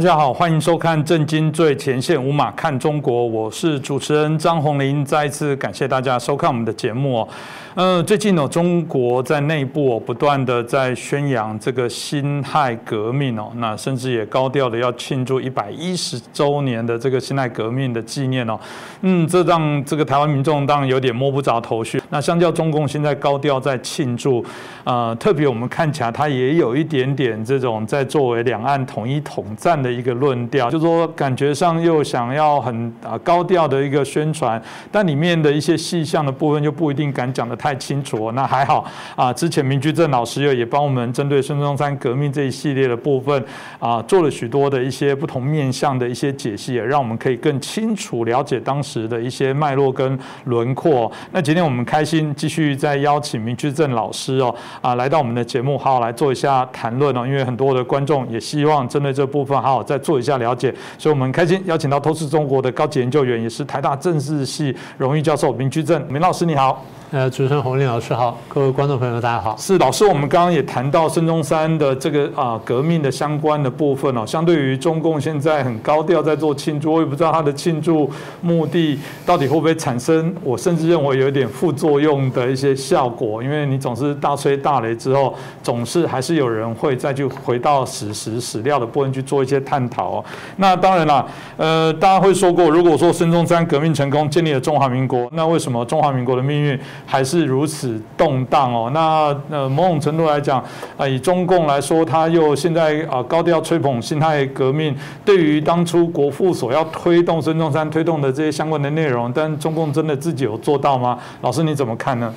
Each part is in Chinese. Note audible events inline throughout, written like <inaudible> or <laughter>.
大家好，欢迎收看《震惊最前线》，五马看中国，我是主持人张宏林。再一次感谢大家收看我们的节目哦。呃，最近呢，中国在内部，不断的在宣扬这个辛亥革命哦，那甚至也高调的要庆祝一百一十周年的这个辛亥革命的纪念哦。嗯，这让这个台湾民众当然有点摸不着头绪。那相较中共现在高调在庆祝，呃，特别我们看起来它也有一点点这种在作为两岸统一统战。的一个论调，就说感觉上又想要很啊高调的一个宣传，但里面的一些细项的部分就不一定敢讲得太清楚。那还好啊，之前明居正老师又也帮我们针对孙中山革命这一系列的部分啊，做了许多的一些不同面向的一些解析，也让我们可以更清楚了解当时的一些脉络跟轮廓。那今天我们开心继续再邀请明居正老师哦啊来到我们的节目，好好来做一下谈论哦，因为很多的观众也希望针对这部分。好，再做一下了解，所以我们开心邀请到透视中国的高级研究员，也是台大政治系荣誉教授明居正，明老师你好。呃，主持人洪林老师好，各位观众朋友大家好。是老师，我们刚刚也谈到孙中山的这个啊革命的相关的部分哦。相对于中共现在很高调在做庆祝，我也不知道他的庆祝目的到底会不会产生，我甚至认为有一点副作用的一些效果。因为你总是大吹大擂之后，总是还是有人会再去回到史实史料的部分去做一些探讨哦。那当然啦，呃，大家会说过，如果说孙中山革命成功，建立了中华民国，那为什么中华民国的命运？还是如此动荡哦。那呃，某种程度来讲，啊，以中共来说，他又现在啊高调吹捧辛亥革命，对于当初国父所要推动孙中山推动的这些相关的内容，但中共真的自己有做到吗？老师你怎么看呢？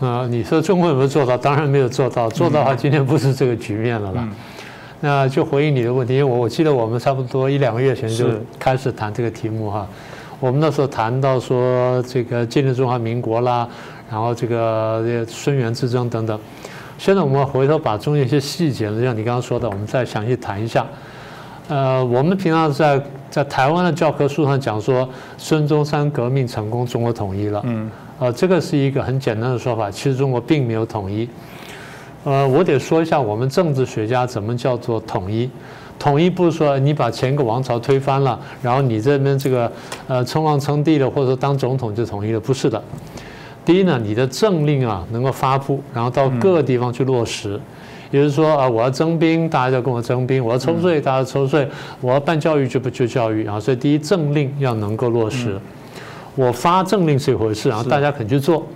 啊，你说中共有没有做到？当然没有做到。做到的话，今天不是这个局面了啦。那就回应你的问题，因为我我记得我们差不多一两个月前就开始谈这个题目哈。我们那时候谈到说这个建立中华民国啦。然后这个孙元之争等等，现在我们回头把中间一些细节呢，像你刚刚说的，我们再详细谈一下。呃，我们平常在在台湾的教科书上讲说，孙中山革命成功，中国统一了。嗯。呃，这个是一个很简单的说法，其实中国并没有统一。呃，我得说一下，我们政治学家怎么叫做统一？统一不是说你把前个王朝推翻了，然后你这边这个呃称王称帝了，或者说当总统就统一了，不是的。第一呢，你的政令啊能够发布，然后到各个地方去落实。也就是说啊，我要征兵，大家就跟我征兵；我要抽税，大家抽税；我要办教育，就不就教育啊。所以第一，政令要能够落实。我发政令是一回事，然后大家肯去做。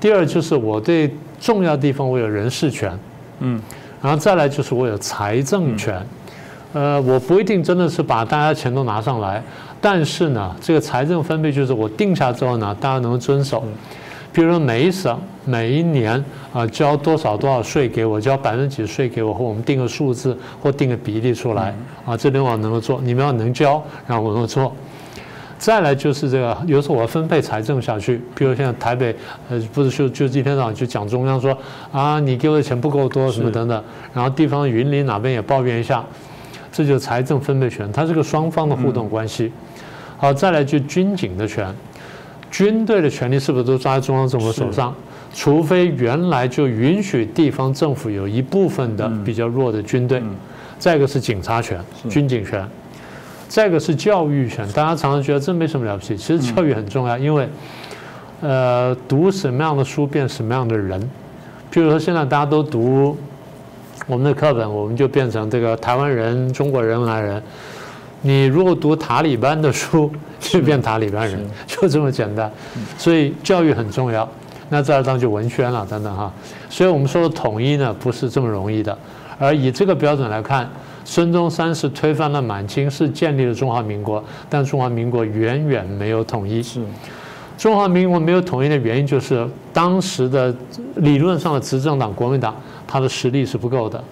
第二就是我对重要地方我有人事权，嗯，然后再来就是我有财政权。呃，我不一定真的是把大家钱都拿上来，但是呢，这个财政分配就是我定下之后呢，大家能够遵守。比如说每一省每一年啊交多少多少税给我，交百分之几税给我，或我们定个数字或定个比例出来啊，这点我能够做，你们要能交，然后我能够做。再来就是这个，有时候我要分配财政下去，比如现在台北呃不是就就今天早上就讲中央说啊你给我的钱不够多什么等等，然后地方云林哪边也抱怨一下，这就是财政分配权，它是个双方的互动关系。好，再来就军警的权。军队的权力是不是都抓在中央政府手上？除非原来就允许地方政府有一部分的比较弱的军队。再一个是警察权，军警权；再一个是教育权。大家常常觉得这没什么了不起，其实教育很重要，因为呃，读什么样的书变什么样的人。譬如说，现在大家都读我们的课本，我们就变成这个台湾人、中国人来人。你如果读塔利班的书，就变塔利班人，就这么简单。所以教育很重要。那再当就文宣了，等等哈。所以我们说的统一呢，不是这么容易的。而以这个标准来看，孙中山是推翻了满清，是建立了中华民国，但中华民国远远没有统一。是。中华民国没有统一的原因，就是当时的理论上的执政党国民党，它的实力是不够的。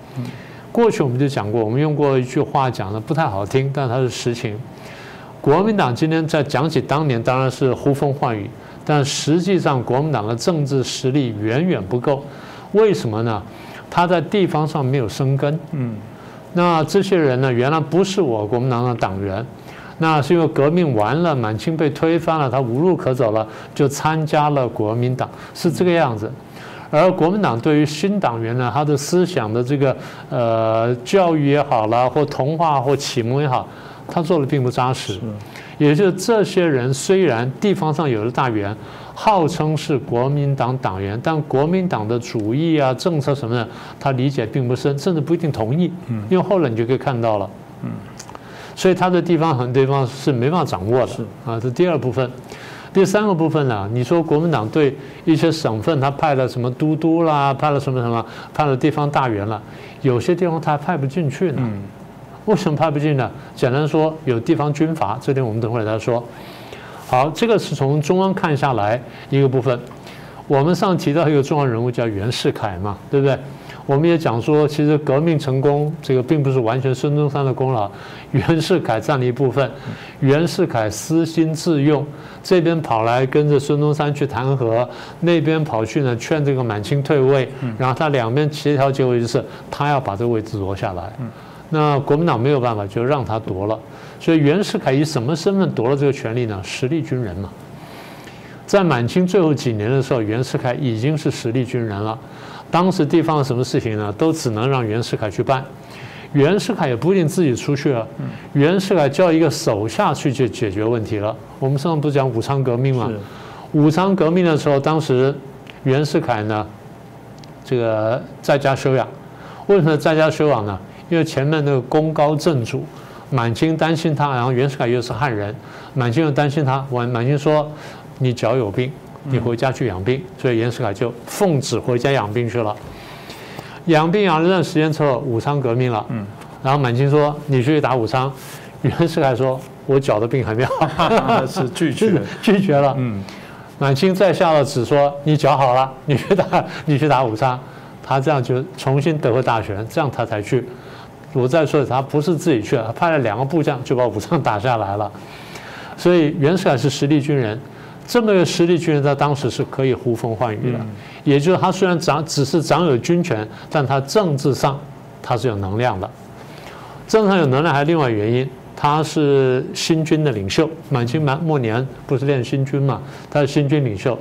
过去我们就讲过，我们用过一句话讲的不太好听，但它是实情。国民党今天在讲起当年，当然是呼风唤雨，但实际上国民党的政治实力远远不够。为什么呢？他在地方上没有生根。嗯。那这些人呢，原来不是我国民党的党员，那是因为革命完了，满清被推翻了，他无路可走了，就参加了国民党，是这个样子。而国民党对于新党员呢，他的思想的这个呃教育也好啦，或同化或启蒙也好，他做的并不扎实。也就是这些人虽然地方上有了大员，号称是国民党党员，但国民党的主义啊、政策什么的，他理解并不深，甚至不一定同意。嗯，因为后来你就可以看到了。嗯，所以他的地方很多地方是没办法掌握的。啊，这第二部分。第三个部分呢，你说国民党对一些省份他派了什么都督啦，派了什么什么，派了地方大员了，有些地方他还派不进去呢。为什么派不进呢？简单说，有地方军阀，这点我们等会再说。好，这个是从中央看下来一个部分。我们上提到一个重要人物叫袁世凯嘛，对不对？我们也讲说，其实革命成功这个并不是完全孙中山的功劳，袁世凯占了一部分。袁世凯私心自用，这边跑来跟着孙中山去谈和，那边跑去呢劝这个满清退位，然后他两边协调结果就是他要把这个位置夺下来。那国民党没有办法，就让他夺了。所以袁世凯以什么身份夺了这个权利呢？实力军人嘛。在满清最后几年的时候，袁世凯已经是实力军人了。当时地方什么事情呢，都只能让袁世凯去办。袁世凯也不一定自己出去了，袁世凯叫一个手下去就解决问题了。我们上次不是讲武昌革命吗？武昌革命的时候，当时袁世凯呢，这个在家休养。为什么在家休养呢？因为前面那个功高震主，满清担心他，然后袁世凯又是汉人，满清又担心他。满满清说：“你脚有病，你回家去养病。”所以袁世凯就奉旨回家养病去了。养病养了一段时间之后，武昌革命了。嗯。然后满清说：“你去打武昌。”袁世凯说：“我脚的病还没好。<laughs> ”是拒绝，<laughs> 拒绝了。嗯。满清再下了旨说：“你脚好了，你去打，你去打武昌。”他这样就重新得回大权，这样他才去。我再说，他不是自己去，他派了两个部将就把武昌打下来了。所以袁世凯是实力军人，这么个实力军人，在当时是可以呼风唤雨的。也就是他虽然掌只是掌有军权，但他政治上他是有能量的。政治上有能量还有另外原因，他是新军的领袖。满清满末年不是练新军嘛？他是新军领袖，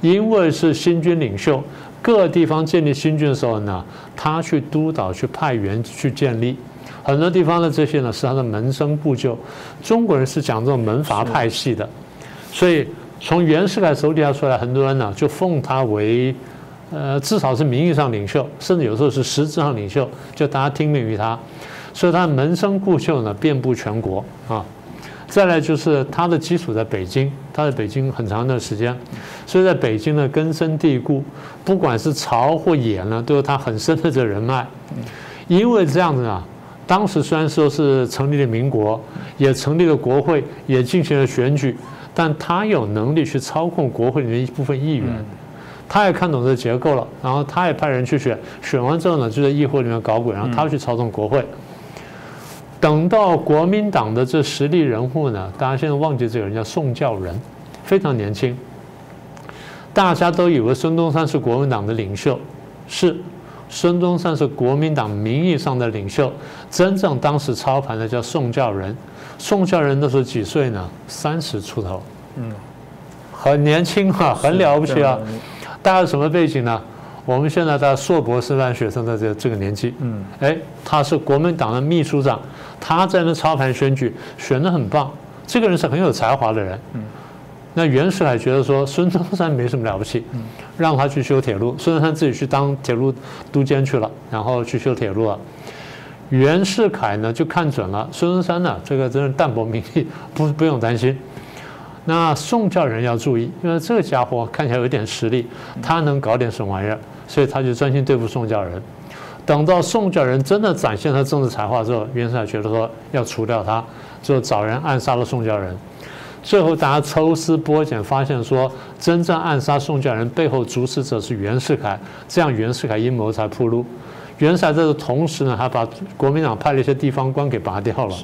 因为是新军领袖。各地方建立新军的时候呢，他去督导、去派员去建立，很多地方的这些呢是他的门生故旧。中国人是讲这种门阀派系的，所以从袁世凯手底下出来很多人呢，就奉他为，呃，至少是名义上领袖，甚至有时候是实质上领袖，就大家听命于他，所以他的门生故旧呢遍布全国啊。再来就是他的基础在北京，他在北京很长一段时间，所以在北京呢根深蒂固，不管是朝或野呢，都有他很深的这人脉。因为这样子啊，当时虽然说是成立了民国，也成立了国会，也进行了选举，但他有能力去操控国会里面一部分议员，他也看懂这结构了，然后他也派人去选，选完之后呢，就在议会里面搞鬼，然后他去操纵国会。等到国民党的这实力人物呢，大家现在忘记这个人叫宋教仁，非常年轻。大家都以为孙中山是国民党的领袖，是孙中山是国民党名义上的领袖，真正当时操盘的叫宋教仁。宋教仁那时候几岁呢？三十出头，嗯，很年轻啊，很了不起啊。大家什么背景呢？我们现在在硕博师范学生的这这个年纪，嗯，哎，他是国民党的秘书长，他在那操盘选举，选的很棒。这个人是很有才华的人，嗯。那袁世凯觉得说孙中山没什么了不起，嗯，让他去修铁路，孙中山自己去当铁路督监去了，然后去修铁路了。袁世凯呢就看准了孙中山呢，这个真是淡泊名利，不不用担心。那宋教仁要注意，因为这个家伙看起来有点实力，他能搞点什么玩意儿。所以他就专心对付宋教仁，等到宋教仁真的展现他政治才华之后，袁世凯觉得说要除掉他，就找人暗杀了宋教仁。最后大家抽丝剥茧，发现说真正暗杀宋教仁背后主使者是袁世凯，这样袁世凯阴谋才铺路。袁世凯在这同时呢，还把国民党派了一些地方官给拔掉了。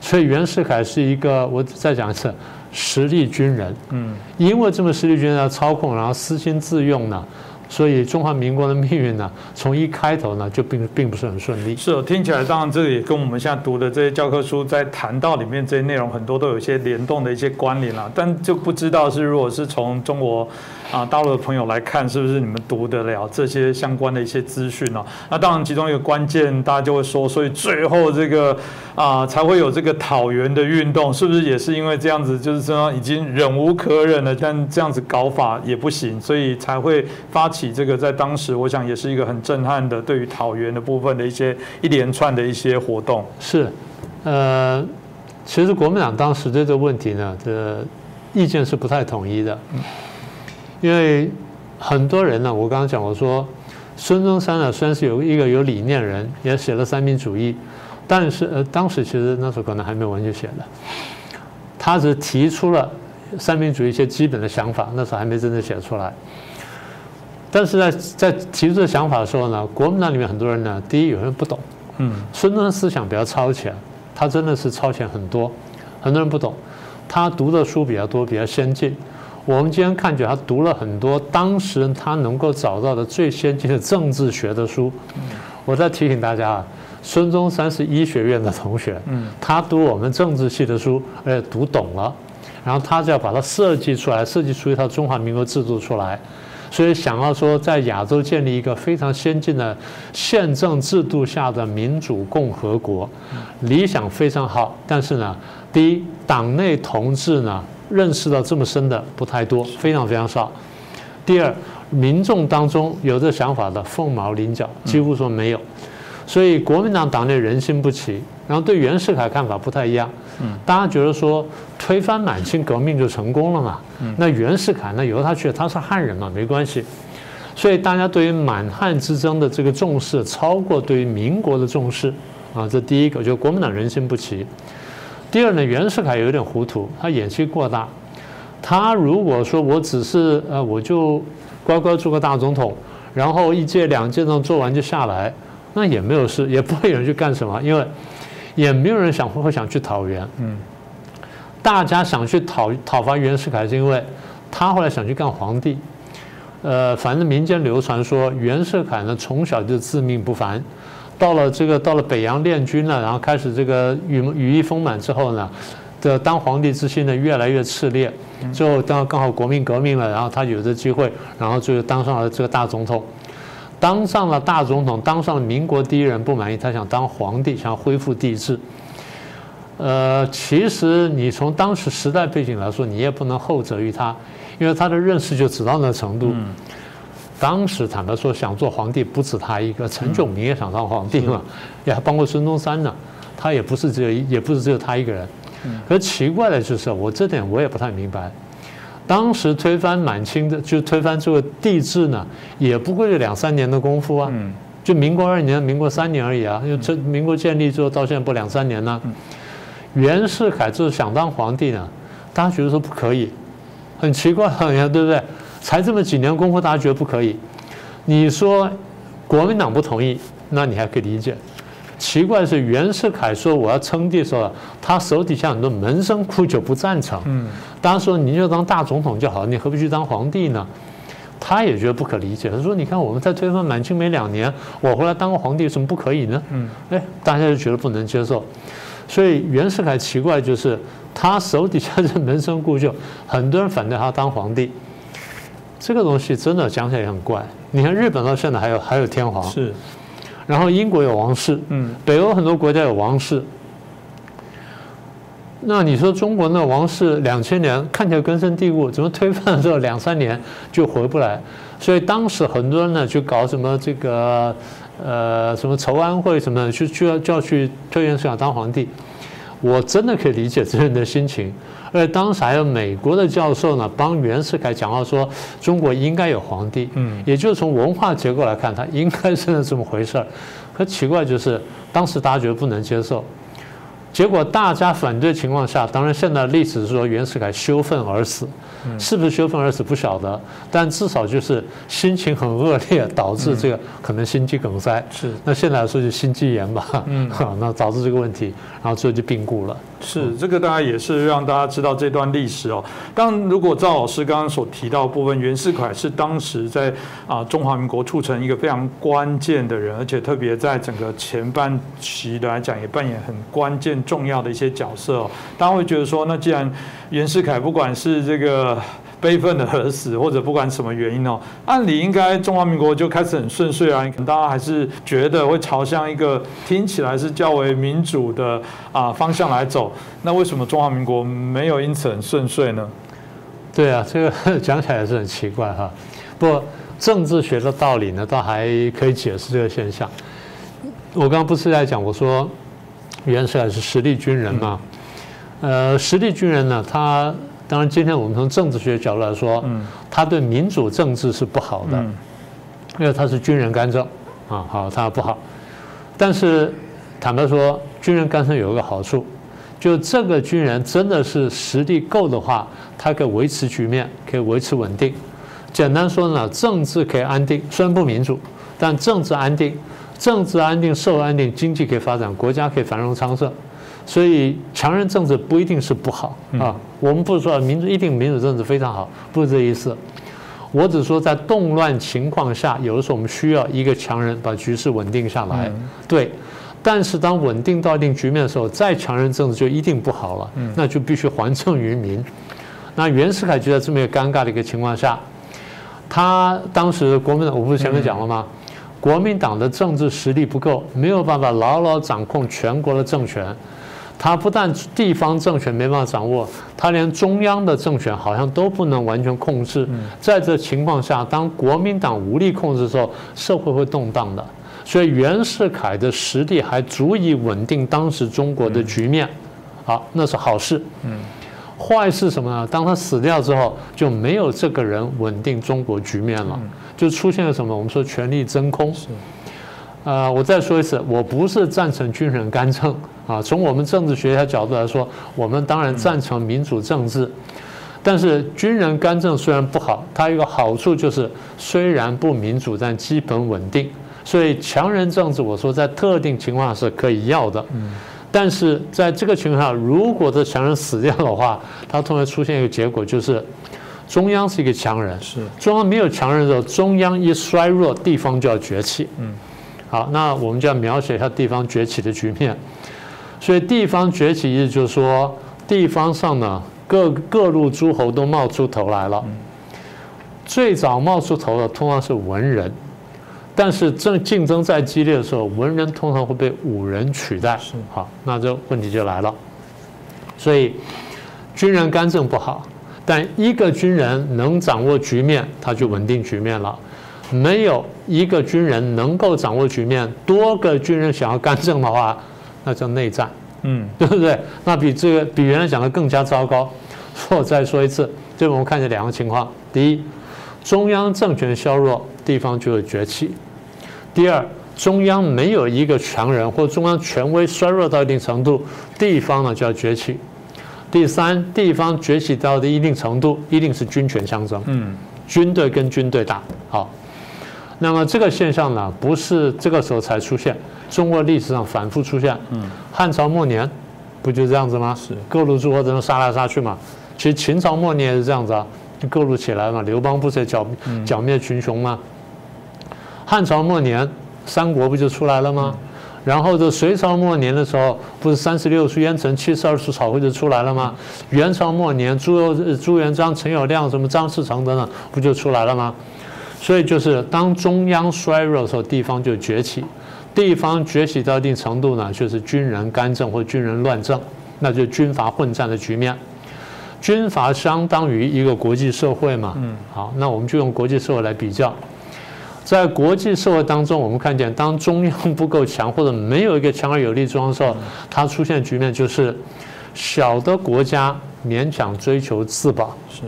所以袁世凯是一个，我再讲一次，实力军人。嗯，因为这么实力军人要操控，然后私心自用呢。所以中华民国的命运呢，从一开头呢就并并不是很顺利。是，听起来当然这个也跟我们现在读的这些教科书在谈到里面这些内容很多都有一些联动的一些关联了，但就不知道是如果是从中国啊大陆的朋友来看，是不是你们读得了这些相关的一些资讯呢？那当然，其中一个关键，大家就会说，所以最后这个啊才会有这个讨袁的运动，是不是也是因为这样子，就是说已经忍无可忍了，但这样子搞法也不行，所以才会发起这个，在当时我想也是一个很震撼的对于讨袁的部分的一些一连串的一些活动。是，呃，其实国民党当时对这个问题呢的意见是不太统一的，因为很多人呢，我刚刚讲我说。孙中山呢，虽然是有一个有理念人，也写了三民主义，但是呃，当时其实那时候可能还没有完全写的，他只提出了三民主义一些基本的想法，那时候还没真正写出来。但是在在提出这想法的时候呢，国民党里面很多人呢，第一有人不懂，嗯，孙中山思想比较超前，他真的是超前很多，很多人不懂，他读的书比较多，比较先进。我们今天看见他读了很多当时他能够找到的最先进的政治学的书。我再提醒大家啊，孙中山是医学院的同学，他读我们政治系的书，而且读懂了，然后他就要把它设计出来，设计出一套中华民国制度出来。所以想要说在亚洲建立一个非常先进的宪政制度下的民主共和国，理想非常好，但是呢，第一党内同志呢。认识到这么深的不太多，非常非常少。第二，民众当中有这想法的凤毛麟角，几乎说没有。所以国民党党内人心不齐，然后对袁世凯看法不太一样。嗯，大家觉得说推翻满清革命就成功了嘛？嗯，那袁世凯呢由他去，他是汉人嘛，没关系。所以大家对于满汉之争的这个重视，超过对于民国的重视啊。这第一个，就国民党人心不齐。第二呢，袁世凯有点糊涂，他野心过大。他如果说我只是呃，我就乖乖做个大总统，然后一届两届呢做完就下来，那也没有事，也不会有人去干什么，因为也没有人想会想去讨袁。嗯，大家想去讨讨伐袁世凯，是因为他后来想去干皇帝。呃，反正民间流传说袁世凯呢从小就自命不凡。到了这个到了北洋练军了，然后开始这个羽羽翼丰满之后呢，的当皇帝之心呢越来越炽烈，最后当刚好国民革命了，然后他有这机会，然后就当上了这个大总统，当上了大总统，当上了民国第一人，不满意，他想当皇帝，想恢复帝制。呃，其实你从当时时代背景来说，你也不能后者于他，因为他的认识就只到那程度。当时坦白说，想做皇帝不止他一个，陈炯明也想当皇帝嘛，也还包括孙中山呢，他也不是只有，也不是只有他一个人。可奇怪的就是，我这点我也不太明白。当时推翻满清的，就推翻这个帝制呢，也不过就两三年的功夫啊，就民国二年、民国三年而已啊，因为这民国建立之后到现在不两三年呢。袁世凯就是想当皇帝呢，大家觉得说不可以，很奇怪，好 <laughs> 像对不对？才这么几年功夫，大家觉得不可以？你说国民党不同意，那你还可以理解。奇怪的是，袁世凯说我要称帝的时候，他手底下很多门生故旧不赞成。嗯，当时说你就当大总统就好，你何必去当皇帝呢？他也觉得不可理解。他说：“你看我们在推翻满清没两年，我回来当个皇帝，有什么不可以呢？”嗯，哎，大家就觉得不能接受。所以袁世凯奇怪就是他手底下这门生故旧，很多人反对他当皇帝。这个东西真的讲起来也很怪。你看日本到现在还有还有天皇，是，然后英国有王室，嗯，北欧很多国家有王室。那你说中国那王室两千年看起来根深蒂固，怎么推翻之后两三年就回不来？所以当时很多人呢去搞什么这个呃什么筹安会什么，去就要就要去推袁世凯当皇帝。我真的可以理解这人的心情。而当时还有美国的教授呢，帮袁世凯讲话说，中国应该有皇帝，嗯，也就是从文化结构来看，他应该是这么回事儿。可奇怪就是，当时大家觉得不能接受。结果大家反对情况下，当然现在历史是说袁世凯羞愤而死，是不是羞愤而死不晓得，但至少就是心情很恶劣，导致这个可能心肌梗塞。是，那现在来说就心肌炎吧。嗯，<laughs> 那导致这个问题，然后最后就病故了。是，这个大家也是让大家知道这段历史哦。当如果赵老师刚刚所提到部分，袁世凯是当时在啊中华民国促成一个非常关键的人，而且特别在整个前半期来讲也扮演很关键。重要的一些角色，哦大家会觉得说，那既然袁世凯不管是这个悲愤的而死，<laughs> 或者不管什么原因哦，按理应该中华民国就开始很顺遂啊，大家还是觉得会朝向一个听起来是较为民主的啊方向来走。那为什么中华民国没有因此很顺遂呢？对啊，这个讲起来也是很奇怪哈。不过政治学的道理呢，倒还可以解释这个现象。我刚刚不是在讲，我说袁世凯是实力军人嘛？呃，实力军人呢，他当然今天我们从政治学角度来说，他对民主政治是不好的，因为他是军人干政啊，好，他不好。但是坦白说，军人干政有一个好处，就这个军人真的是实力够的话，他可以维持局面，可以维持稳定。简单说呢，政治可以安定，虽然不民主，但政治安定，政治安定，社会安定，经济可以发展，国家可以繁荣昌盛。所以强人政治不一定是不好啊。我们不是说民主一定民主政治非常好，不是这意思。我只说在动乱情况下，有的时候我们需要一个强人把局势稳定下来。对，但是当稳定到一定局面的时候，再强人政治就一定不好了。那就必须还政于民。那袁世凯就在这么一个尴尬的一个情况下。他当时国民党，我不是前面讲了吗？国民党的政治实力不够，没有办法牢牢掌控全国的政权。他不但地方政权没办法掌握，他连中央的政权好像都不能完全控制。在这情况下，当国民党无力控制的时候，社会会动荡的。所以袁世凯的实力还足以稳定当时中国的局面。好，那是好事。嗯。坏事什么呢？当他死掉之后，就没有这个人稳定中国局面了，就出现了什么？我们说权力真空。是，呃，我再说一次，我不是赞成军人干政啊。从我们政治学家角度来说，我们当然赞成民主政治，但是军人干政虽然不好，它有个好处就是虽然不民主，但基本稳定。所以强人政治，我说在特定情况是可以要的。嗯。但是在这个情况下，如果这强人死掉的话，它突然出现一个结果，就是中央是一个强人，是中央没有强人的时候，中央一衰弱，地方就要崛起。嗯，好，那我们就要描写一下地方崛起的局面。所以地方崛起意思就是说，地方上呢，各各路诸侯都冒出头来了。最早冒出头的通常是文人。但是正竞争再激烈的时候，文人通常会被武人取代。好，那这问题就来了。所以军人干政不好，但一个军人能掌握局面，他就稳定局面了。没有一个军人能够掌握局面，多个军人想要干政的话，那叫内战。嗯，对不对？那比这个比原来讲的更加糟糕。我再说一次，这我们看见两个情况：第一，中央政权削弱。地方就会崛起。第二，中央没有一个强人，或中央权威衰弱到一定程度，地方呢就要崛起。第三，地方崛起到的一定程度，一定是军权相争。嗯，军队跟军队打。好，那么这个现象呢，不是这个时候才出现，中国历史上反复出现。嗯，汉朝末年不就这样子吗？是各路诸侯都能杀来杀去嘛。其实秦朝末年也是这样子啊，各路起来嘛。刘邦不是剿剿灭群雄吗？汉朝末年，三国不就出来了吗？然后这隋朝末年的时候，不是三十六书烟尘，七十二处草会就出来了吗？元朝末年，朱朱元璋、陈友谅、什么张士诚等等，不就出来了吗？所以就是当中央衰弱的时候，地方就崛起。地方崛起到一定程度呢，就是军人干政或军人乱政，那就军阀混战的局面。军阀相当于一个国际社会嘛。嗯。好，那我们就用国际社会来比较。在国际社会当中，我们看见，当中央不够强，或者没有一个强而有力中央的时候，它出现局面就是小的国家勉强追求自保，是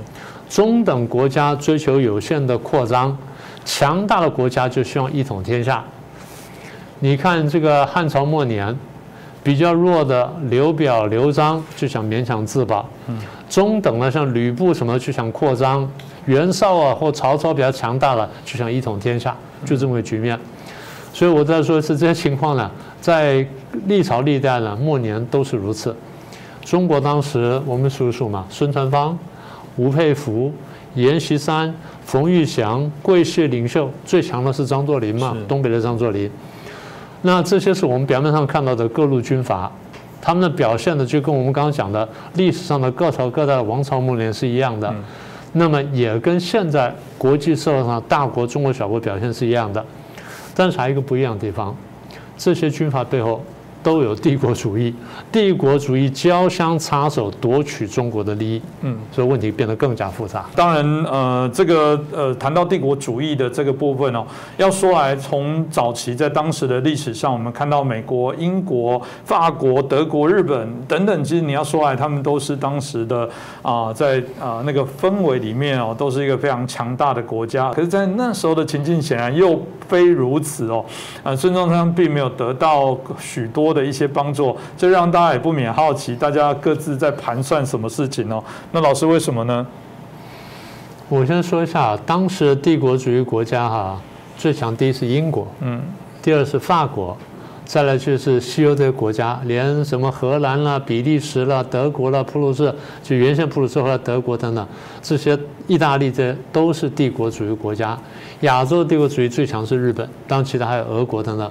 中等国家追求有限的扩张，强大的国家就希望一统天下。你看这个汉朝末年，比较弱的刘表、刘璋就想勉强自保，中等的像吕布什么就想扩张。袁绍啊，或曹操比较强大的，就想一统天下，就这么个局面。所以我再说一次，这些情况呢，在历朝历代呢，末年都是如此。中国当时我们数一数嘛，孙传芳、吴佩孚、阎锡山、冯玉祥、桂系领袖最强的是张作霖嘛，东北的张作霖。那这些是我们表面上看到的各路军阀，他们的表现呢，就跟我们刚刚讲的历史上的各朝各代的王朝末年是一样的。那么也跟现在国际社会上大国中国小国表现是一样的，但是还有一个不一样的地方，这些军阀背后。都有帝国主义，帝国主义交相插手夺取中国的利益，嗯，所以问题变得更加复杂。当然，呃，这个呃，谈到帝国主义的这个部分哦，要说来，从早期在当时的历史上，我们看到美国、英国、法国、德国、日本等等，其实你要说来，他们都是当时的啊，在啊那个氛围里面哦，都是一个非常强大的国家。可是，在那时候的情境显然又非如此哦，啊，孙中山并没有得到许多。的一些帮助，这让大家也不免好奇，大家各自在盘算什么事情哦？那老师为什么呢？我先说一下，当时的帝国主义国家哈，最强第一是英国，嗯，第二是法国，再来就是西欧这些国家，连什么荷兰啦、比利时啦、德国啦、普鲁士，就原先普鲁士后来德国等等，这些意大利这都是帝国主义国家。亚洲帝国主义最强是日本，当然其他还有俄国等等。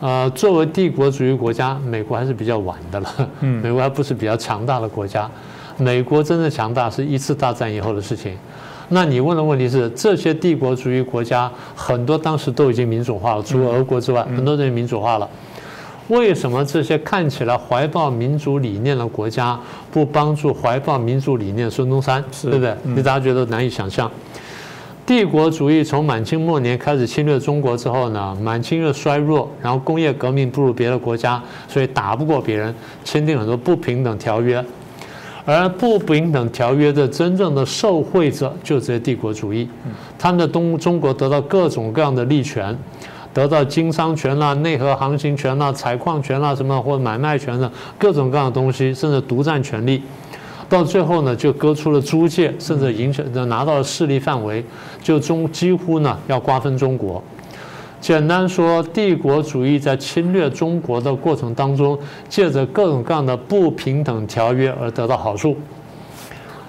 呃，作为帝国主义国家，美国还是比较晚的了。嗯，<laughs> 美国还不是比较强大的国家。美国真正强大是一次大战以后的事情。那你问的问题是，这些帝国主义国家很多当时都已经民主化了，除了俄国之外，很多人民主化了。为什么这些看起来怀抱民主理念的国家不帮助怀抱民主理念孙中山？对不对？你大家觉得难以想象。帝国主义从满清末年开始侵略中国之后呢，满清又衰弱，然后工业革命不如别的国家，所以打不过别人，签订很多不平等条约，而不平等条约的真正的受惠者就这些帝国主义，他们的东中国得到各种各样的利权，得到经商权啦、内河航行权啦、采矿权啦什么或者买卖权的各种各样的东西，甚至独占权利。到最后呢，就割出了租界，甚至影响拿到了势力范围，就中几乎呢要瓜分中国。简单说，帝国主义在侵略中国的过程当中，借着各种各样的不平等条约而得到好处。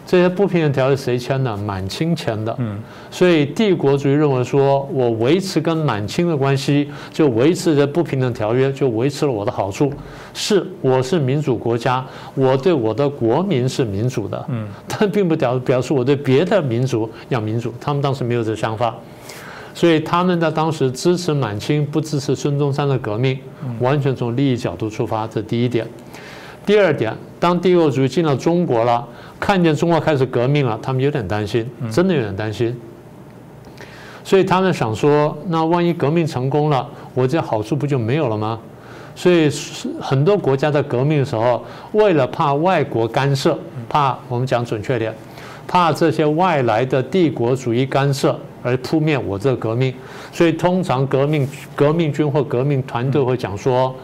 这些不平等条约谁签的？满清签的。嗯，所以帝国主义认为说，我维持跟满清的关系，就维持着不平等条约，就维持了我的好处。是，我是民主国家，我对我的国民是民主的。嗯，但并不表表示我对别的民族要民主。他们当时没有这想法，所以他们在当时支持满清，不支持孙中山的革命，完全从利益角度出发。这第一点。第二点，当帝国主义进到中国了。看见中国开始革命了，他们有点担心，真的有点担心。所以他们想说，那万一革命成功了，我这好处不就没有了吗？所以很多国家在革命的时候，为了怕外国干涉，怕我们讲准确点，怕这些外来的帝国主义干涉而扑灭我这个革命，所以通常革命革命军或革命团队会讲说。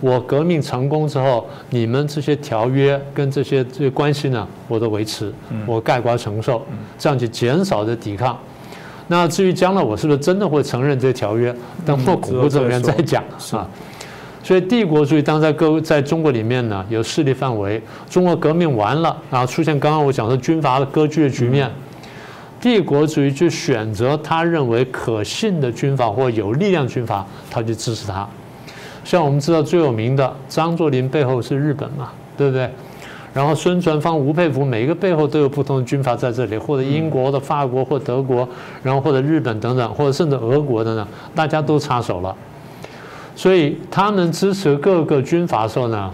我革命成功之后，你们这些条约跟这些这些关系呢，我都维持，我概括承受，这样就减少的抵抗。那至于将来我是不是真的会承认这些条约，等或恐怖这边再讲啊。所以帝国主义当在各在中国里面呢有势力范围，中国革命完了，然后出现刚刚我讲的军阀的割据的局面，帝国主义就选择他认为可信的军阀或有力量军阀，他就支持他。像我们知道最有名的张作霖背后是日本嘛，对不对？然后孙传芳、吴佩孚每一个背后都有不同的军阀在这里，或者英国的、法国或德国，然后或者日本等等，或者甚至俄国等等，大家都插手了。所以他们支持各个军阀的时候呢，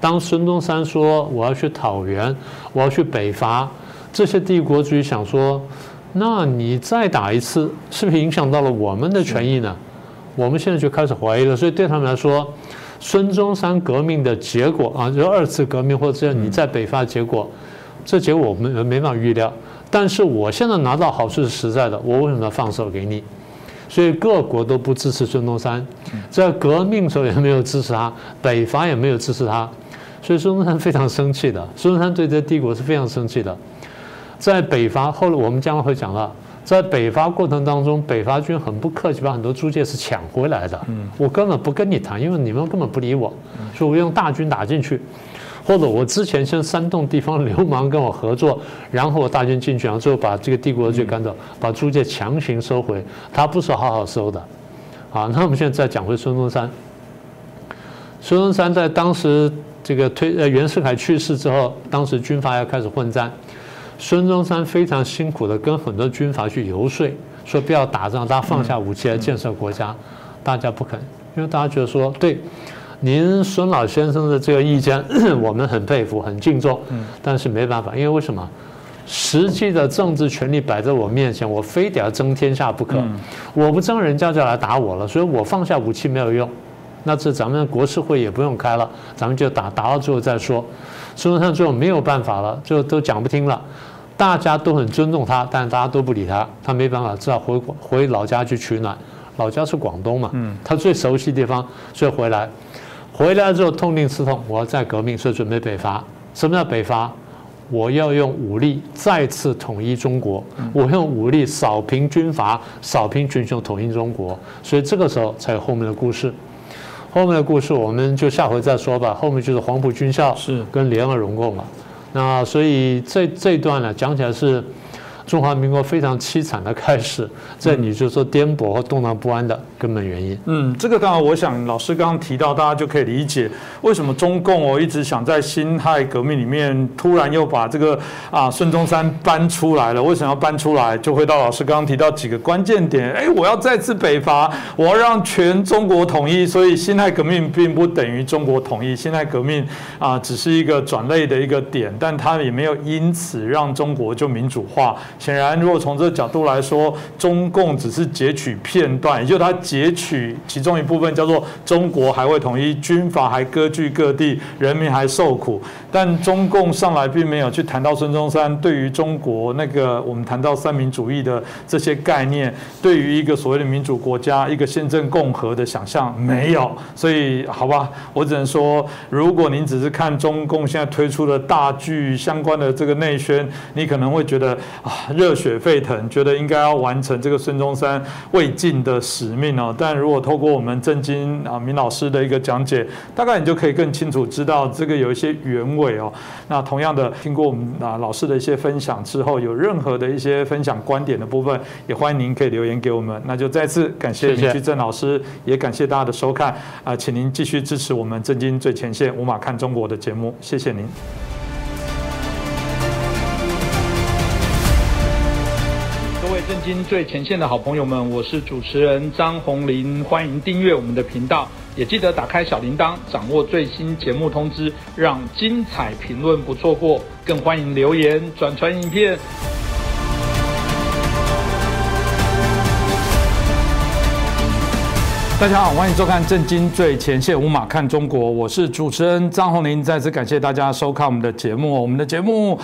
当孙中山说我要去讨袁，我要去北伐，这些帝国主义想说，那你再打一次，是不是影响到了我们的权益呢？我们现在就开始怀疑了，所以对他们来说，孙中山革命的结果啊，就二次革命或者这样你在北伐结果，这结果我们没法预料。但是我现在拿到好处是实在的，我为什么要放手给你？所以各国都不支持孙中山，在革命时候也没有支持他，北伐也没有支持他，所以孙中山非常生气的。孙中山对这帝国是非常生气的，在北伐后来我们将来会讲到。在北伐过程当中，北伐军很不客气，把很多租界是抢回来的。我根本不跟你谈，因为你们根本不理我，所以我用大军打进去，或者我之前先煽动地方流氓跟我合作，然后我大军进去，然后最后把这个帝国就赶走，把租界强行收回。他不是好好收的。好，那我们现在再讲回孙中山。孙中山在当时这个推呃袁世凯去世之后，当时军阀要开始混战。孙中山非常辛苦的跟很多军阀去游说，说不要打仗，大家放下武器来建设国家，大家不肯，因为大家觉得说，对，您孙老先生的这个意见，<coughs> 我们很佩服，很敬重，但是没办法，因为为什么？实际的政治权力摆在我面前，我非得要争天下不可，我不争，人家就来打我了，所以我放下武器没有用。那这咱们国事会也不用开了，咱们就打打到最后再说。孙中山最后没有办法了，最后都讲不听了，大家都很尊重他，但大家都不理他，他没办法，只好回回老家去取暖。老家是广东嘛，他最熟悉地方，所以回来。回来之后痛定思痛，我要再革命，所以准备北伐。什么叫北伐？我要用武力再次统一中国，我用武力扫平军阀，扫平群雄，统一中国。所以这个时候才有后面的故事。后面的故事我们就下回再说吧。后面就是黄埔军校是跟联俄融共了。那所以这这段呢，讲起来是。中华民国非常凄惨的开始，这你就说颠簸和动荡不安的根本原因。嗯，这个当然，我想老师刚刚提到，大家就可以理解为什么中共哦一直想在辛亥革命里面突然又把这个啊孙中山搬出来了。为什么要搬出来？就回到老师刚刚提到几个关键点。<laughs> 哎，我要再次北伐，我要让全中国统一。所以辛亥革命并不等于中国统一，辛亥革命啊只是一个转类的一个点，但它也没有因此让中国就民主化。显然，如果从这个角度来说，中共只是截取片段，也就它截取其中一部分，叫做中国还会统一，军阀还割据各地，人民还受苦。但中共上来并没有去谈到孙中山对于中国那个我们谈到三民主义的这些概念，对于一个所谓的民主国家、一个宪政共和的想象没有。所以，好吧，我只能说，如果您只是看中共现在推出的大剧相关的这个内宣，你可能会觉得啊。热血沸腾，觉得应该要完成这个孙中山未尽的使命哦。但如果透过我们郑经啊明老师的一个讲解，大概你就可以更清楚知道这个有一些原委哦。那同样的，听过我们啊老师的一些分享之后，有任何的一些分享观点的部分，也欢迎您可以留言给我们。那就再次感谢林居正老师，也感谢大家的收看啊，请您继续支持我们郑经最前线无马看中国的节目，谢谢您。震惊最前线的好朋友们，我是主持人张宏林，欢迎订阅我们的频道，也记得打开小铃铛，掌握最新节目通知，让精彩评论不错过。更欢迎留言转传影片。大家好，欢迎收看《震惊最前线》，无马看中国，我是主持人张宏林，再次感谢大家收看我们的节目，我们的节目。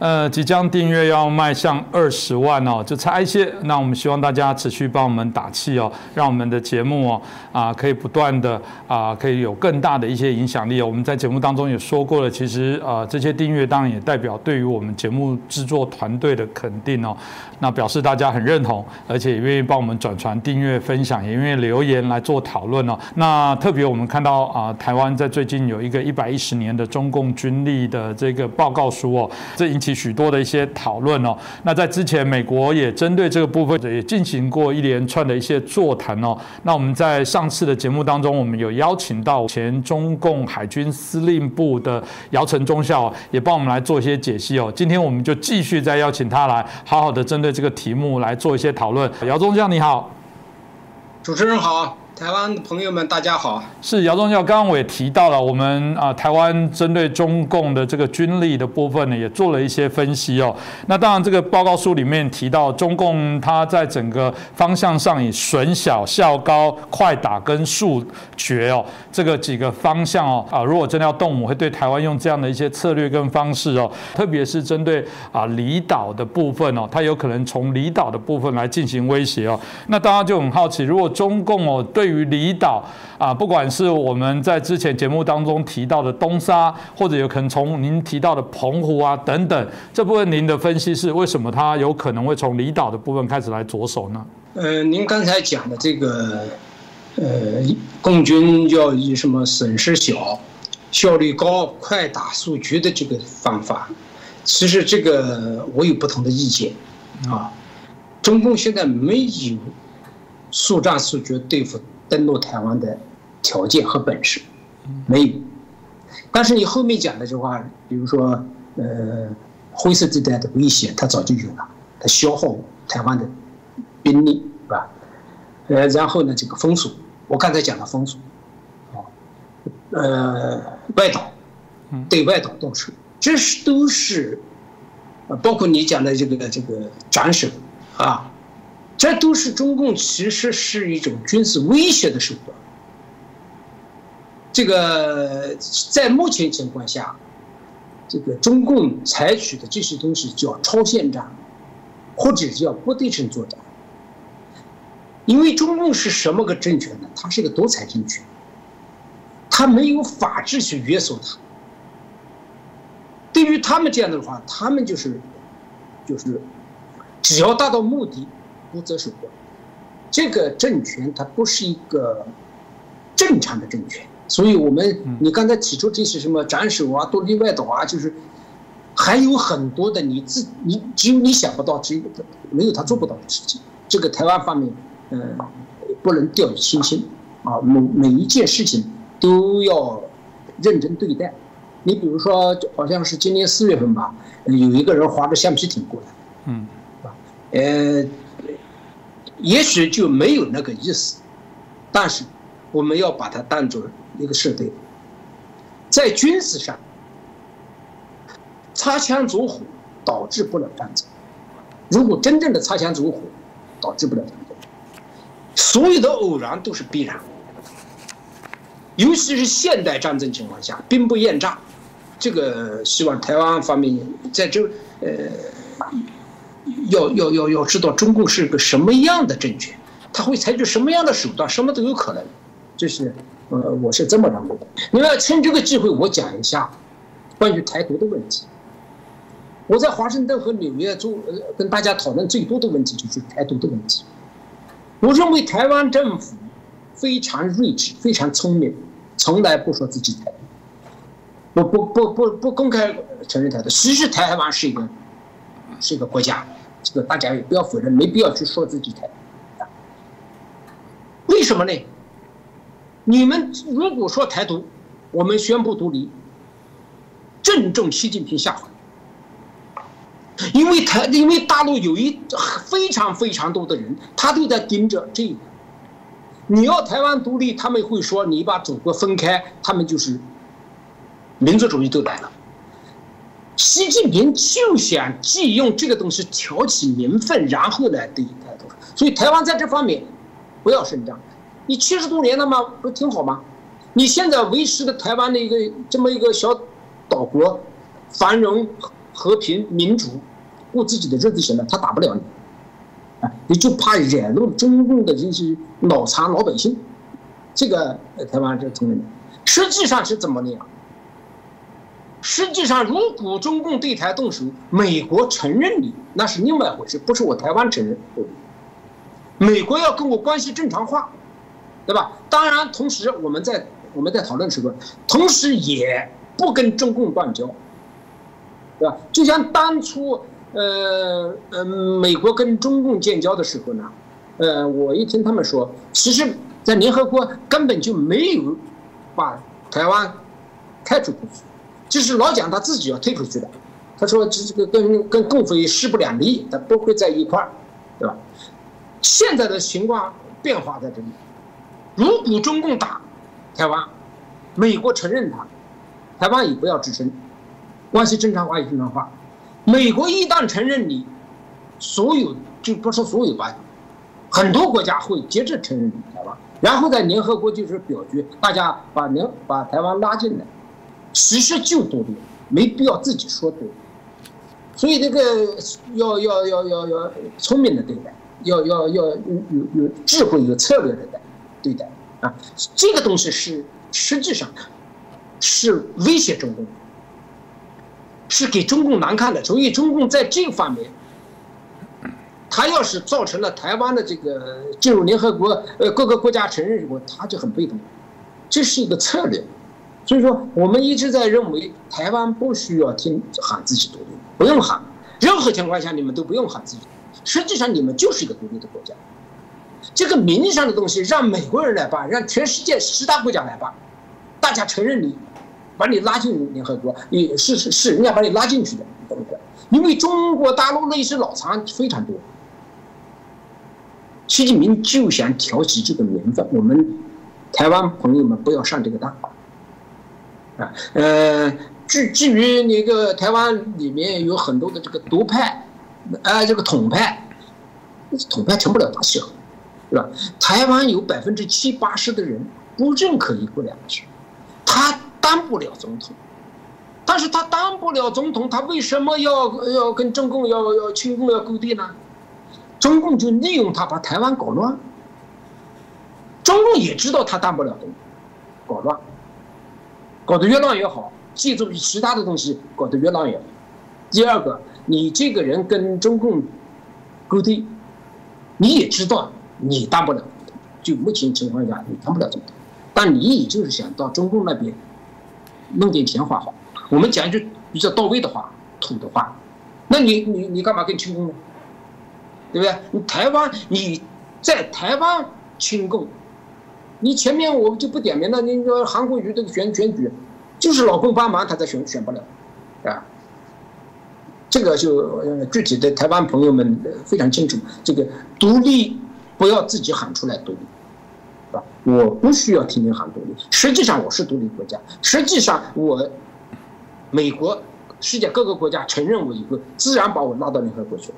呃，即将订阅要迈向二十万哦，就差一些。那我们希望大家持续帮我们打气哦，让我们的节目哦啊可以不断的啊可以有更大的一些影响力哦。我们在节目当中也说过了，其实啊这些订阅当然也代表对于我们节目制作团队的肯定哦。那表示大家很认同，而且也愿意帮我们转传、订阅、分享，也愿意留言来做讨论哦。那特别我们看到啊，台湾在最近有一个一百一十年的中共军力的这个报告书哦，这引起。许多的一些讨论哦，那在之前，美国也针对这个部分也进行过一连串的一些座谈哦。那我们在上次的节目当中，我们有邀请到前中共海军司令部的姚晨中校，也帮我们来做一些解析哦。今天我们就继续再邀请他来，好好的针对这个题目来做一些讨论。姚中校你好，主持人好。台湾的朋友们，大家好。是姚中校，刚刚我也提到了，我们啊，台湾针对中共的这个军力的部分呢，也做了一些分析哦。那当然，这个报告书里面提到，中共它在整个方向上以损小、效高、快打跟速决哦，这个几个方向哦啊，如果真的要动武，会对台湾用这样的一些策略跟方式哦，特别是针对啊离岛的部分哦，它有可能从离岛的部分来进行威胁哦。那大家就很好奇，如果中共哦对于离岛啊，不管是我们在之前节目当中提到的东沙，或者有可能从您提到的澎湖啊等等，这部分您的分析是为什么它有可能会从离岛的部分开始来着手呢？呃，您刚才讲的这个，呃，共军要以什么损失小、效率高、快打速决的这个方法，其实这个我有不同的意见啊。中共现在没有速战速决对付。登陆台湾的条件和本事没有，但是你后面讲的这话，比如说，呃，灰色地带的威胁，他早就有了，他消耗台湾的兵力，是吧？呃，然后呢，这个封锁，我刚才讲了封锁，啊，呃，外岛，对外岛动手，这是都是，包括你讲的这个这个斩首，啊，这都是中共其实是一种军事威胁的手段。这个在目前情况下，这个中共采取的这些东西叫超限战，或者叫不对称作战。因为中共是什么个政权呢？它是一个独裁政权，它没有法治去约束它。对于他们这样的话，他们就是，就是，只要达到目的，不择手段。这个政权它不是一个正常的政权。所以，我们你刚才提出这些什么斩首啊、独立外岛啊，就是还有很多的你自你只有你想不到，只有没有他做不到的事情。这个台湾方面，嗯，不能掉以轻心啊，每每一件事情都要认真对待。你比如说，好像是今年四月份吧，有一个人划着橡皮艇过来，嗯，呃，也许就没有那个意思，但是我们要把它当做。一个设备，在军事上擦枪走火导致不了战争。如果真正的擦枪走火导致不了战争，所有的偶然都是必然。尤其是现代战争情况下，兵不厌诈。这个希望台湾方面在这呃，要要要要知道中共是个什么样的政权，他会采取什么样的手段，什么都有可能。这是。呃，我是这么认为的。你要趁这个机会，我讲一下关于台独的问题。我在华盛顿和纽约做呃跟大家讨论最多的问题就是台独的问题。我认为台湾政府非常睿智，非常聪明，从来不说自己台独，不不不不不公开承认台独。其实台湾是一个是一个国家，这个大家也不要否认，没必要去说自己台独。为什么呢？你们如果说台独，我们宣布独立，正中习近平下怀。因为台，因为大陆有一非常非常多的人，他都在盯着这个。你要台湾独立，他们会说你把祖国分开，他们就是民族主义都来了。习近平就想借用这个东西挑起民愤，然后来对台独。所以台湾在这方面不要声张。你七十多年了吗？不挺好吗？你现在维持的台湾的一个这么一个小岛国，繁荣、和平、民主，过自己的日子行了，他打不了你，啊，你就怕惹怒中共的这些脑残老百姓。这个台湾这同志们，实际上是怎么的呀？实际上，如果中共对台动手，美国承认你，那是另外一回事，不是我台湾承认。美国要跟我关系正常化。对吧？当然，同时我们在我们在讨论的时候，同时也不跟中共断交，对吧？就像当初，呃呃，美国跟中共建交的时候呢，呃，我一听他们说，其实，在联合国根本就没有把台湾开除出去，就是老蒋他自己要退出去的。他说这这个跟跟共匪势不两立，他不会在一块儿，对吧？现在的情况变化在这里。如果中共打台湾，美国承认他，台湾也不要吱声，关系正常化也正常化。美国一旦承认你，所有就不说所有吧，很多国家会接着承认你台湾，然后在联合国就是表决，大家把联把台湾拉进来，其实就独立，没必要自己说独立。所以这个要要要要要聪明的对待，要要要有有有智慧、有策略的待。对待啊，这个东西是实际上是威胁中共，是给中共难看的。所以中共在这方面，他要是造成了台湾的这个进入联合国，呃，各个国家承认后，他就很被动。这是一个策略。所以说，我们一直在认为台湾不需要听喊自己独立，不用喊，任何情况下你们都不用喊自己。实际上，你们就是一个独立的国家。这个名义上的东西让美国人来办，让全世界十大国家来办，大家承认你，把你拉进联合国，也是是是人家把你拉进去的，不能管，因为中国大陆历史老残非常多。习近平就想挑起这个民愤，我们台湾朋友们不要上这个当。呃，至至于那个台湾里面有很多的这个独派，啊，这个统派，统派成不了大气候，是吧？台湾有百分之七八十的人不认可一国两制，他当不了总统，但是他当不了总统，他为什么要要跟中共要要亲共要勾兑呢？中共就利用他把台湾搞乱，中共也知道他当不了总统，搞乱。搞得越乱越好，借助于其他的东西搞得越乱越好。第二个，你这个人跟中共勾兑，你也知道你当不了，就目前情况下你当不了总统，但你也就是想到中共那边弄点钱花好。我们讲一句比较到位的话、土的话，那你你你干嘛跟亲共呢？对不对？你台湾你在台湾亲共。你前面我就不点名了，那个韩国瑜这个选选举，就是老公帮忙，他才选选不了，啊，这个就具体的台湾朋友们非常清楚，这个独立不要自己喊出来独立，是吧？我不需要听你喊独立，实际上我是独立国家，实际上我美国世界各个国家承认我以后，自然把我拉到联合国去。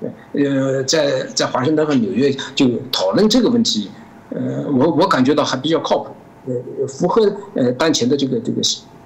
对，呃，在在华盛顿和纽约就讨论这个问题。呃，我我感觉到还比较靠谱，呃，符合呃当前的这个这个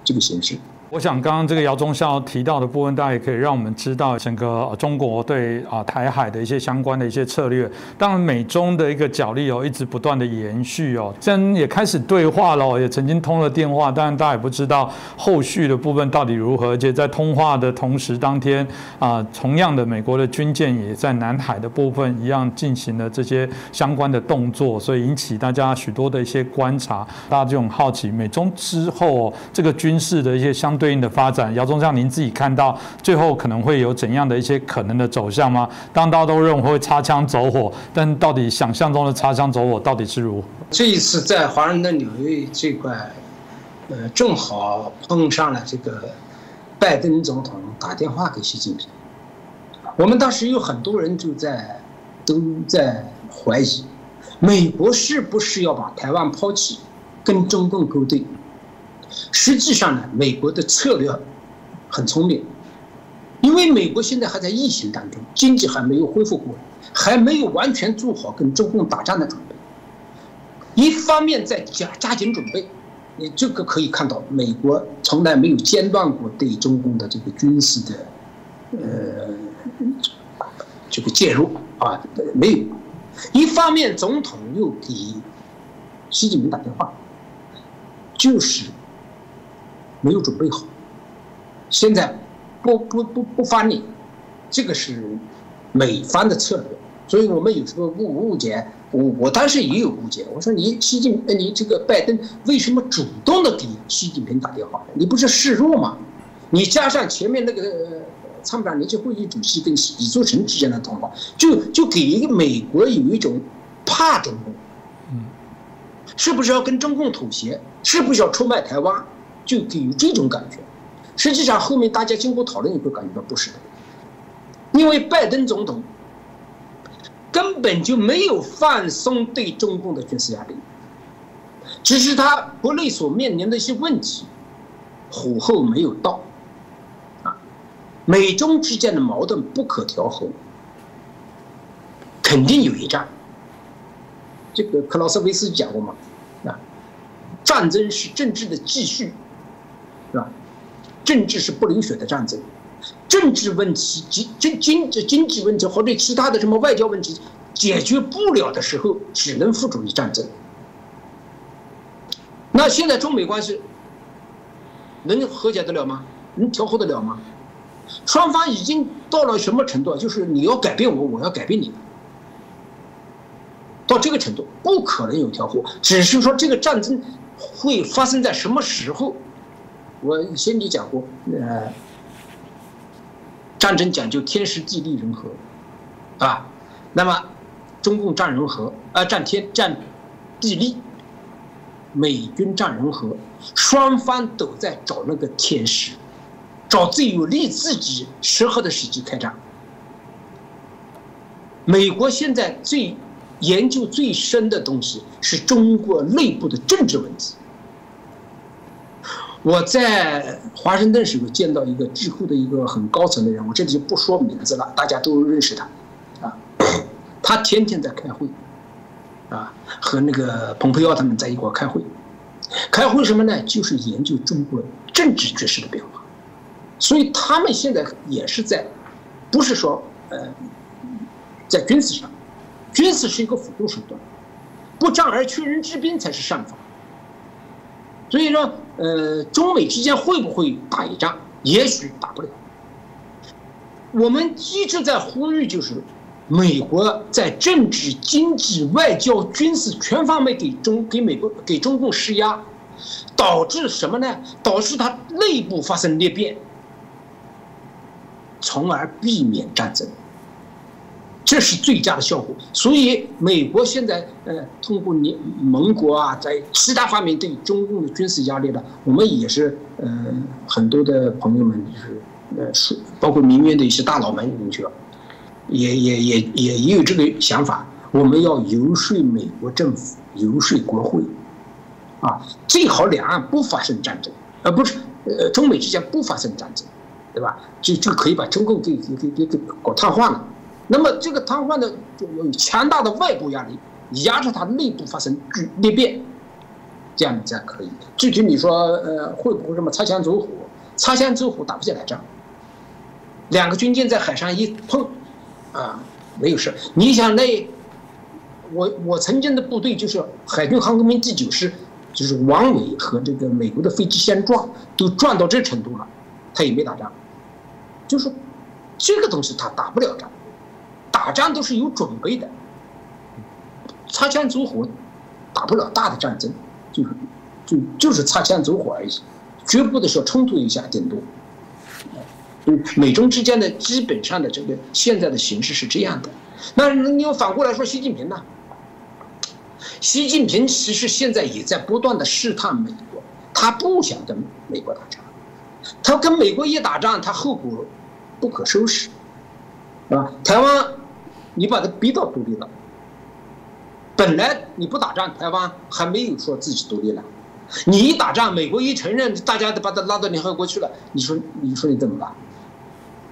这个形势。我想刚刚这个姚忠孝提到的部分，大家也可以让我们知道整个中国对啊台海的一些相关的一些策略。当然，美中的一个角力哦，一直不断的延续哦，虽然也开始对话了，也曾经通了电话，但大家也不知道后续的部分到底如何。而且在通话的同时，当天啊，同样的美国的军舰也在南海的部分一样进行了这些相关的动作，所以引起大家许多的一些观察，大家就很好奇美中之后这个军事的一些相。对应的发展，姚中将您自己看到最后可能会有怎样的一些可能的走向吗？当大家都认为会擦枪走火，但到底想象中的擦枪走火到底是如何？这一次在华盛顿纽约这块，呃，正好碰上了这个拜登总统打电话给习近平，我们当时有很多人就在都在怀疑，美国是不是要把台湾抛弃，跟中共勾兑？实际上呢，美国的策略很聪明，因为美国现在还在疫情当中，经济还没有恢复过来，还没有完全做好跟中共打仗的准备。一方面在加加紧准备，你这个可以看到，美国从来没有间断过对中共的这个军事的，呃，这个介入啊，没有。一方面，总统又给习近平打电话，就是。没有准备好，现在不不不不发力，这个是美方的策略，所以我们有时候误误解，我我当时也有误解，我说你习近你这个拜登为什么主动的给习近平打电话？你不是示弱吗？你加上前面那个参谋长联席会议主席跟李作成之间的通话，就就给一个美国有一种怕中共，嗯，是不是要跟中共妥协？是不是要出卖台湾？就给予这种感觉，实际上后面大家经过讨论，也会感觉到不是的，因为拜登总统根本就没有放松对中共的军事压力，只是他国内所面临的一些问题，火候没有到，啊，美中之间的矛盾不可调和，肯定有一战，这个克劳斯维斯讲过嘛，啊，战争是政治的继续。政治是不流血的战争，政治问题、经经经经济问题或者其他的什么外交问题解决不了的时候，只能付诸于战争。那现在中美关系能和解得了吗？能调和得了吗？双方已经到了什么程度？就是你要改变我，我要改变你，到这个程度不可能有调和，只是说这个战争会发生在什么时候？我先你讲过，呃，战争讲究天时地利人和，啊，那么中共占人和，啊占天占地利，美军占人和，双方都在找那个天时，找最有利自己适合的时机开战。美国现在最研究最深的东西是中国内部的政治问题。我在华盛顿时候见到一个智库的一个很高层的人，我这里就不说名字了，大家都认识他，啊，<coughs> 他天天在开会，啊，和那个蓬佩奥他们在一块开会，开会什么呢？就是研究中国政治局势的变化，所以他们现在也是在，不是说呃，在军事上，军事是一个辅助手段，不战而屈人之兵才是上法。所以说，呃，中美之间会不会打一仗？也许打不了。我们一直在呼吁，就是美国在政治、经济、外交、军事全方面给中给美国给中共施压，导致什么呢？导致它内部发生裂变，从而避免战争。这是最佳的效果，所以美国现在呃通过你盟国啊，在其他方面对中共的军事压力呢，我们也是呃很多的朋友们就是呃是包括民间的一些大佬们，你就也也也也也有这个想法，我们要游说美国政府，游说国会，啊，最好两岸不发生战争，而不是呃中美之间不发生战争，对吧？就就可以把中共给给给给给搞瘫痪了。那么这个瘫痪的就有强大的外部压力，压制它内部发生巨裂变，这样才可以。具体你说，呃，会不会什么擦枪走火？擦枪走火打不起来仗。两个军舰在海上一碰，啊，没有事。你想那，我我曾经的部队就是海军航空兵第九师，就是王伟和这个美国的飞机相撞，都撞到这程度了，他也没打仗。就是这个东西他打不了仗。打仗都是有准备的，擦枪走火，打不了大的战争，就是就就是擦枪走火而已，绝不的说冲突一下顶多。美中之间的基本上的这个现在的形势是这样的。那你又反过来说习近平呢？习近平其实现在也在不断的试探美国，他不想跟美国打仗，他跟美国一打仗，他后果不可收拾，啊？台湾。你把他逼到独立了。本来你不打仗，台湾还没有说自己独立了。你一打仗，美国一承认，大家都把他拉到联合国去了。你说，你说你怎么办？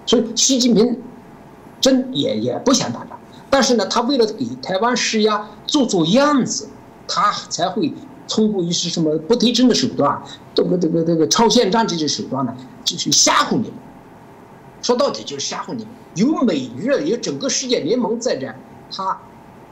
所以习近平真也也不想打仗，但是呢，他为了给台湾施压，做做样子，他才会通过一些什么不对称的手段，这个这个这个超限战这些手段呢，就是吓唬你们。说到底就是吓唬你们。有美日有整个世界联盟在这，它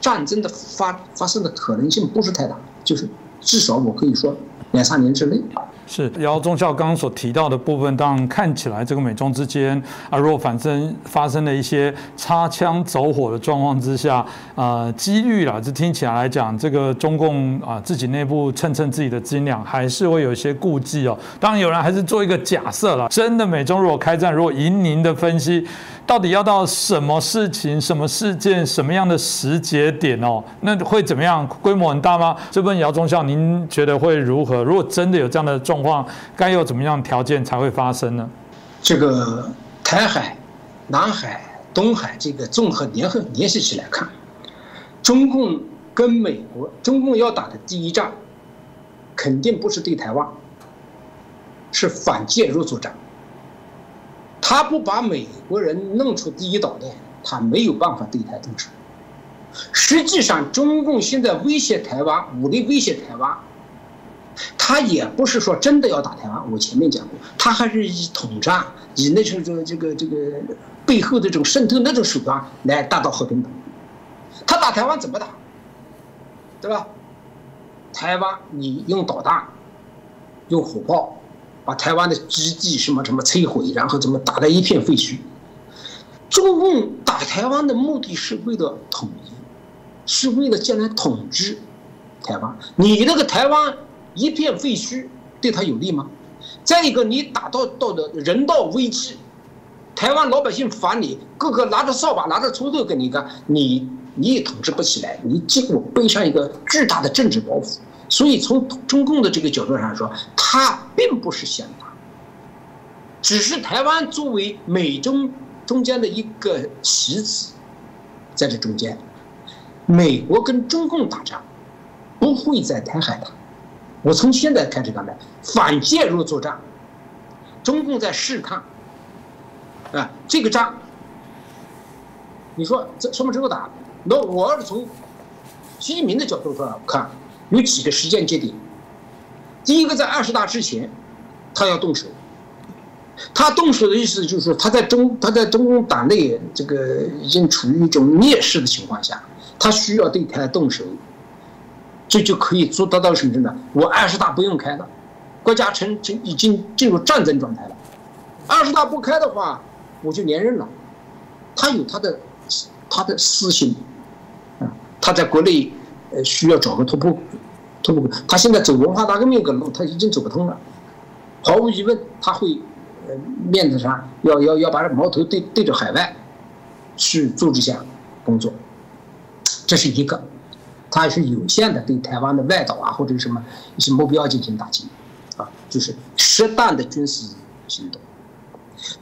战争的发发生的可能性不是太大，就是至少我可以说两三年之内。是，然后中校刚刚所提到的部分，当然看起来这个美中之间啊，如果反正发生了一些擦枪走火的状况之下，呃，几率啦，这听起来来讲，这个中共啊自己内部称称自己的斤两，还是会有一些顾忌哦。当然，有人还是做一个假设了，真的美中如果开战，如果以您的分析。到底要到什么事情、什么事件、什么样的时节点哦？那会怎么样？规模很大吗？这问姚中校，您觉得会如何？如果真的有这样的状况，该有怎么样条件才会发生呢？这个台海、南海、东海这个综合联合联系起来看，中共跟美国，中共要打的第一仗，肯定不是对台湾，是反介入作战。他不把美国人弄出第一岛链，他没有办法对台动手。实际上，中共现在威胁台湾，武力威胁台湾，他也不是说真的要打台湾。我前面讲过，他还是以统战，以那种这个这个这个背后的这种渗透那种手段来达到和平统一。他打台湾怎么打？对吧？台湾你用导弹，用火炮。把台湾的基地什么什么摧毁，然后怎么打得一片废墟？中共打台湾的目的是为了统一，是为了将来统治台湾。你那个台湾一片废墟，对他有利吗？再一个，你打到到的人道危机，台湾老百姓烦你，个个拿着扫把拿着锄头跟你干，你你也统治不起来，你结果背上一个巨大的政治包袱。所以从中共的这个角度上说，他并不是想打，只是台湾作为美中中间的一个棋子，在这中间，美国跟中共打仗，不会在台海打。我从现在开始讲的反介入作战，中共在试探，啊，这个仗，你说这什么时候打？那我要是从习近平的角度上看，有几个时间节点。第一个，在二十大之前，他要动手。他动手的意思就是说，他在中他在中共党内这个已经处于一种劣势的情况下，他需要对台动手。这就可以做得到什么呢？我二十大不用开了，国家成成已经进入战争状态了。二十大不开的话，我就连任了。他有他的他的私心，啊，他在国内呃需要找个突破突破口。他现在走文化大革命的路，他已经走不通了。毫无疑问，他会呃面子上要要要把这矛头对对着海外去做这项工作，这是一个。它是有限的，对台湾的外岛啊或者什么一些目标进行打击，啊，就是适当的军事行动。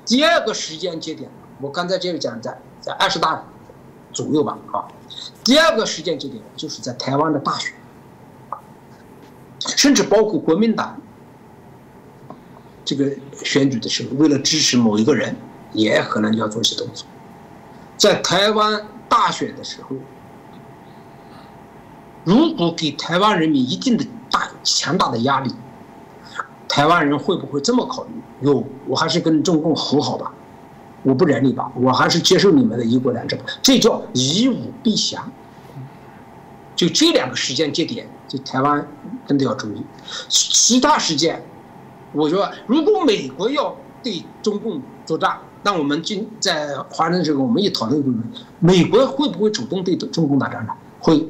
第二个时间节点，我刚才这个讲在在二十大左右吧，啊，第二个时间节点就是在台湾的大选，甚至包括国民党这个选举的时候，为了支持某一个人，也可能要做一些动作。在台湾大选的时候。如果给台湾人民一定的大强大的压力，台湾人会不会这么考虑？哟，我还是跟中共和好吧，我不忍你吧，我还是接受你们的一国两制。这叫以武必降。就这两个时间节点，就台湾真的要注意。其他时间，我说如果美国要对中共作战，那我们今在华人这个我们一讨论过，美国会不会主动对中共打仗呢？会。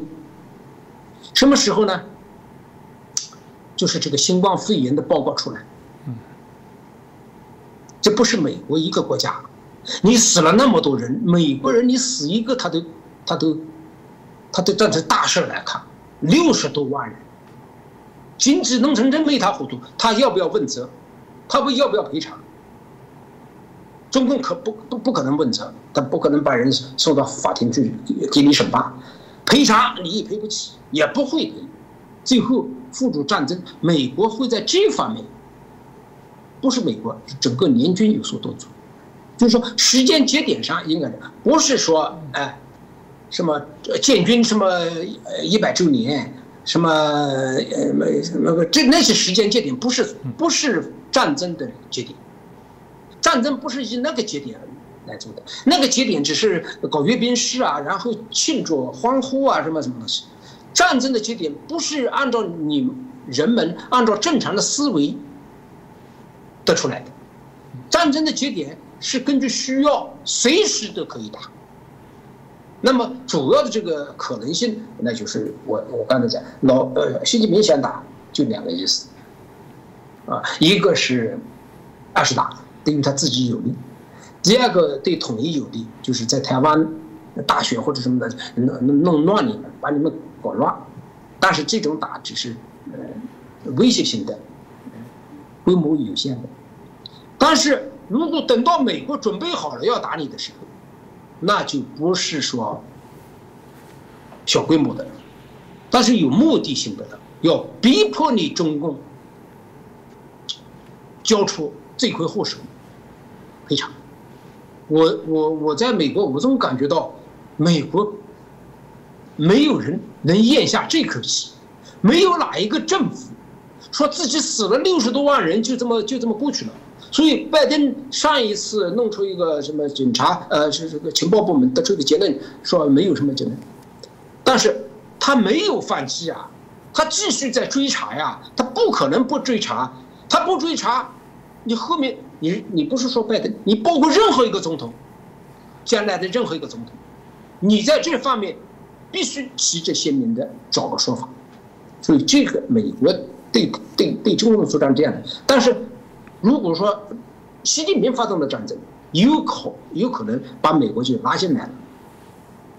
什么时候呢？就是这个新冠肺炎的报告出来，这不是美国一个国家，你死了那么多人，美国人你死一个他都他都他都当成大事来看，六十多万人，经济弄成这么一塌糊涂，他要不要问责？他不要不要赔偿？中共可不不不可能问责，他不可能把人送到法庭去给你审判。赔偿你也赔不起，也不会赔，最后付诸战争。美国会在这方面，不是美国，整个联军有所动作。就是说，时间节点上应该不是说，哎，什么建军什么一百周年，什么呃那个这那些时间节点不是不是战争的节点，战争不是以那个节点。来做的那个节点只是搞阅兵式啊，然后庆祝欢呼啊，什么什么东西。战争的节点不是按照你人们按照正常的思维得出来的，战争的节点是根据需要，随时都可以打。那么主要的这个可能性，那就是我我刚才讲老呃习近平想打就两个意思，啊，一个是二十大对于他自己有利。第二个对统一有利，就是在台湾大选或者什么的弄弄乱你们，把你们搞乱。但是这种打只是呃威胁性的，规模有限的。但是如果等到美国准备好了要打你的时候，那就不是说小规模的，但是有目的性的，要逼迫你中共交出罪魁祸首赔偿。我我我在美国，我总感觉到，美国没有人能咽下这口气，没有哪一个政府说自己死了六十多万人就这么就这么过去了。所以拜登上一次弄出一个什么警察呃是这个情报部门得出一个结论说没有什么结论，但是他没有放弃啊，他继续在追查呀，他不可能不追查，他不追查，你后面。你你不是说拜登，你包括任何一个总统，将来的任何一个总统，你在这方面必须旗帜鲜明的找个说法。所以这个美国对对对中共作战这样的，但是如果说习近平发动的战争，有可有可能把美国就拉进来了，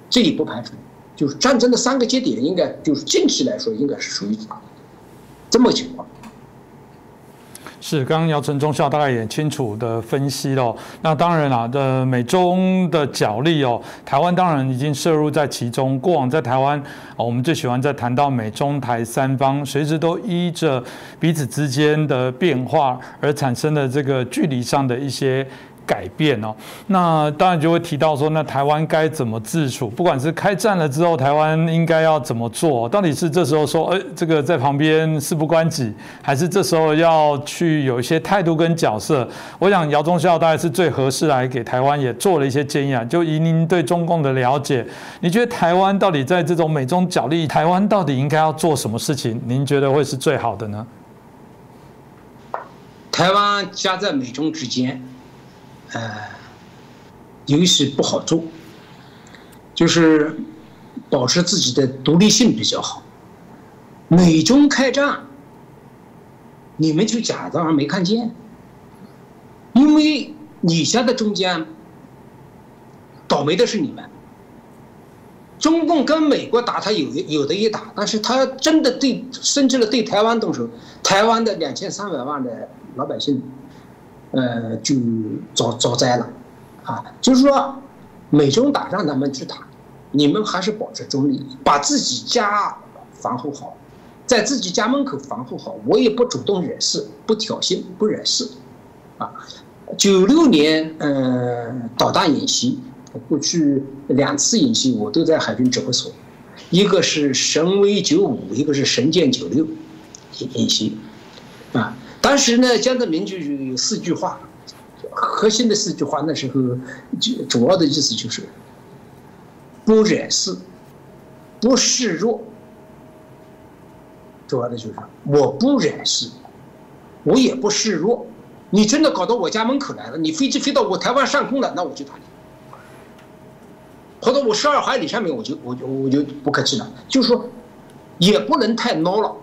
这也不排除。就是战争的三个节点，应该就是近期来说应该是属于这么情况。是，刚刚姚晨中校大概也清楚的分析了。那当然啦，的美中的角力哦，台湾当然已经涉入在其中。过往在台湾，我们最喜欢在谈到美中台三方，随时都依着彼此之间的变化而产生的这个距离上的一些。改变哦，那当然就会提到说，那台湾该怎么自处？不管是开战了之后，台湾应该要怎么做？到底是这时候说，哎，这个在旁边事不关己，还是这时候要去有一些态度跟角色？我想姚忠孝大概是最合适来给台湾也做了一些建议啊。就以您对中共的了解，你觉得台湾到底在这种美中角力，台湾到底应该要做什么事情？您觉得会是最好的呢？台湾夹在美中之间。呃，有些不好做，就是保持自己的独立性比较好。美中开战，你们就假装没看见，因为你现在中间倒霉的是你们。中共跟美国打，他有有的一打，但是他真的对，甚至了对台湾动手，台湾的两千三百万的老百姓。呃，就遭遭灾了，啊，就是说，美中打仗他们去打，你们还是保持中立，把自己家防护好，在自己家门口防护好。我也不主动惹事，不挑衅，不惹事，啊，九六年呃导弹演习，过去两次演习我都在海军指挥所，一个是神威九五，一个是神剑九六演习，当时呢，江泽民就有四句话，核心的四句话。那时候就主要的意思就是：不惹事，不示弱。主要的就是我不惹事，我也不示弱。你真的搞到我家门口来了，你飞机飞到我台湾上空了，那我就打你；跑到我十二海里上面，我就我就我就不客气了。就是说，也不能太孬了。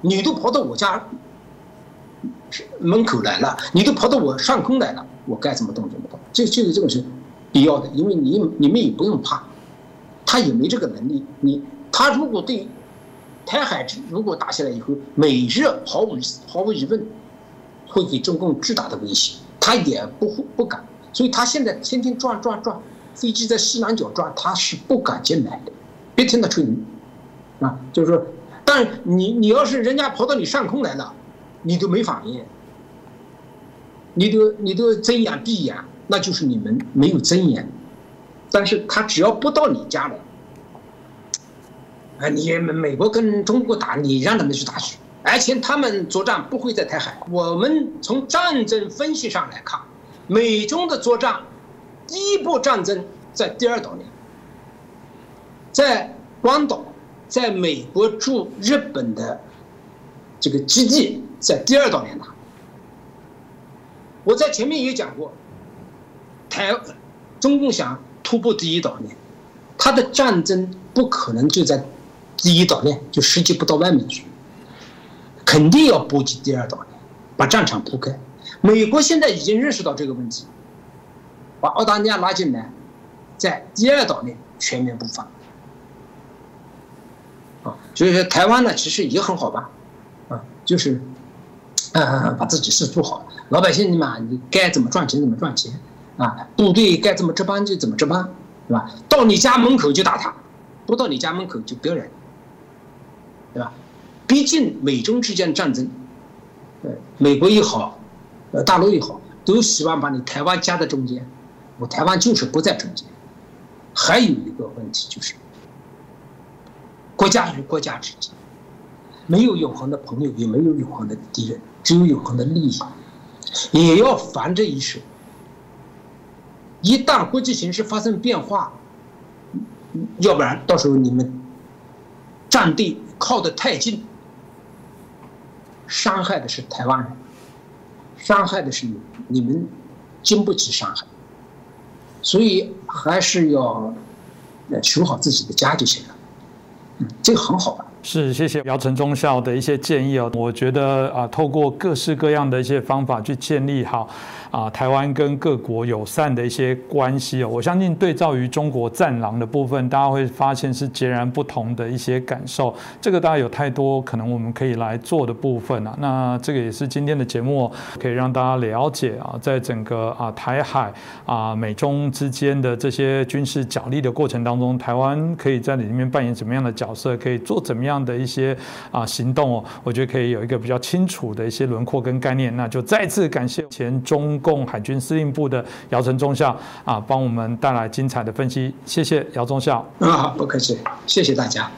你都跑到我家。门口来了，你都跑到我上空来了，我该怎么动怎么动。这、这个、这个是必要的，因为你、你们也不用怕，他也没这个能力。你他如果对台海如果打下来以后，美日毫无毫无疑问会给中共巨大的威胁，他也不会不敢。所以他现在天天转转转，飞机在西南角转，他是不敢进来的。别听他吹牛，啊，就是说，但你你要是人家跑到你上空来了。你都没反应，你都你都睁眼闭眼，那就是你们没有睁眼。但是他只要不到你家来，啊，你美国跟中国打，你让他们去打去，而且他们作战不会在台海。我们从战争分析上来看，美中的作战，第一波战争在第二岛链，在关岛，在美国驻日本的这个基地。在第二岛链打，我在前面也讲过，台中共想突破第一岛链，他的战争不可能就在第一岛链，就实际不到外面去，肯定要波及第二岛链，把战场铺开。美国现在已经认识到这个问题，把澳大利亚拉进来，在第二岛链全面布防。啊，所以说台湾呢，其实也很好办，就是。嗯，把自己事做好，老百姓你嘛，你该怎么赚钱怎么赚钱，啊，部队该怎么值班就怎么值班，对吧？到你家门口就打他，不到你家门口就不要人，对吧？毕竟美中之间的战争，呃，美国也好，呃，大陆也好，都希望把你台湾夹在中间，我台湾就是不在中间。还有一个问题就是，国家与国家之间，没有永恒的朋友，也没有永恒的敌人。只有永恒的利益，也要防着一手。一旦国际形势发生变化，要不然到时候你们战队靠得太近，伤害的是台湾人，伤害的是你，你们经不起伤害。所以还是要守好自己的家就行了。嗯，这个很好办。是，谢谢姚晨中校的一些建议哦。我觉得啊，透过各式各样的一些方法去建立好。啊，台湾跟各国友善的一些关系哦，我相信对照于中国战狼的部分，大家会发现是截然不同的一些感受。这个大家有太多可能我们可以来做的部分啊。那这个也是今天的节目可以让大家了解啊，在整个啊台海啊美中之间的这些军事角力的过程当中，台湾可以在里面扮演什么样的角色，可以做怎么样的一些啊行动哦。我觉得可以有一个比较清楚的一些轮廓跟概念。那就再次感谢前中。共海军司令部的姚晨中校啊，帮我们带来精彩的分析，谢谢姚中校。啊，不客气，谢谢大家。